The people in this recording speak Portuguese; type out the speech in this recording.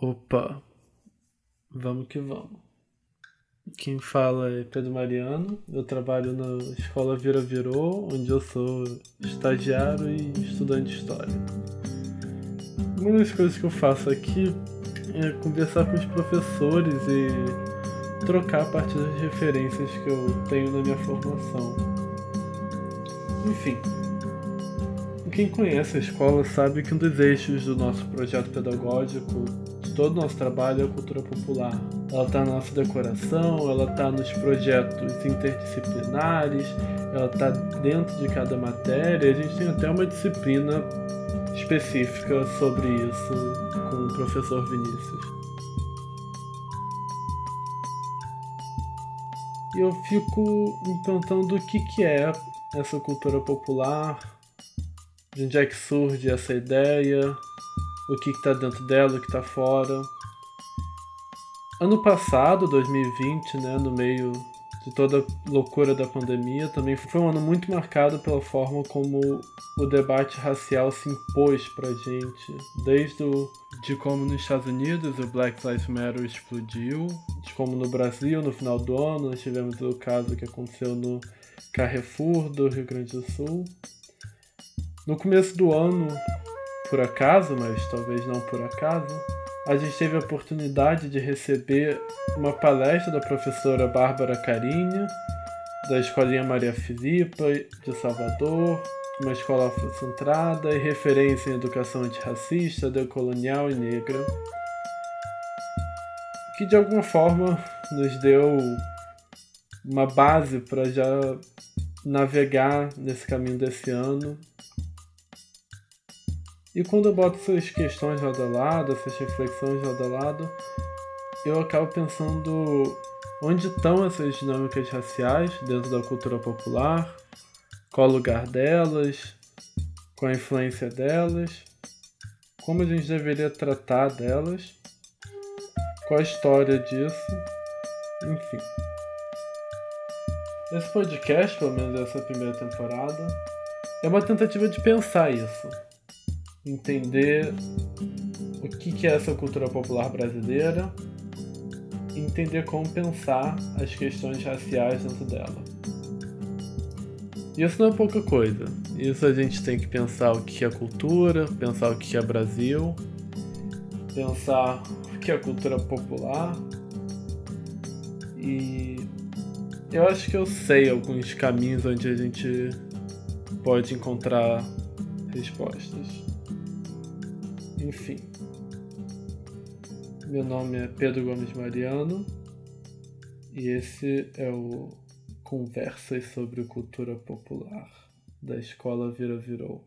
Opa, vamos que vamos. Quem fala é Pedro Mariano, eu trabalho na Escola Vira Virou, onde eu sou estagiário e estudante de História. Uma das coisas que eu faço aqui é conversar com os professores e trocar a partir das referências que eu tenho na minha formação. Enfim, quem conhece a escola sabe que um dos eixos do nosso projeto pedagógico, todo o nosso trabalho, é a cultura popular. Ela está na nossa decoração, ela está nos projetos interdisciplinares, ela está dentro de cada matéria. A gente tem até uma disciplina específica sobre isso com o professor Vinícius. E eu fico me perguntando o que, que é essa cultura popular, de onde é que surge essa ideia, o que está dentro dela, o que está fora. Ano passado, 2020, né, no meio de toda a loucura da pandemia, também foi um ano muito marcado pela forma como o debate racial se impôs pra gente, desde o, de como nos Estados Unidos o Black Lives Matter explodiu, de como no Brasil, no final do ano, nós tivemos o caso que aconteceu no Carrefour do Rio Grande do Sul, no começo do ano, por acaso, mas talvez não por acaso, a gente teve a oportunidade de receber uma palestra da professora Bárbara Carinha, da Escolinha Maria Filipa, de Salvador, uma escola afrocentrada e referência em educação antirracista, decolonial e negra, que de alguma forma nos deu uma base para já navegar nesse caminho desse ano e quando eu boto essas questões lado a lado, essas reflexões lado a lado, eu acabo pensando onde estão essas dinâmicas raciais dentro da cultura popular, qual o lugar delas, qual a influência delas, como a gente deveria tratar delas, qual a história disso, enfim. Esse podcast, pelo menos essa primeira temporada, é uma tentativa de pensar isso entender o que é essa cultura popular brasileira e entender como pensar as questões raciais dentro dela. Isso não é pouca coisa. Isso a gente tem que pensar o que é cultura, pensar o que é Brasil, pensar o que é cultura popular. E eu acho que eu sei alguns caminhos onde a gente pode encontrar respostas. Enfim. Meu nome é Pedro Gomes Mariano e esse é o Conversas sobre Cultura Popular da Escola Vira Virou.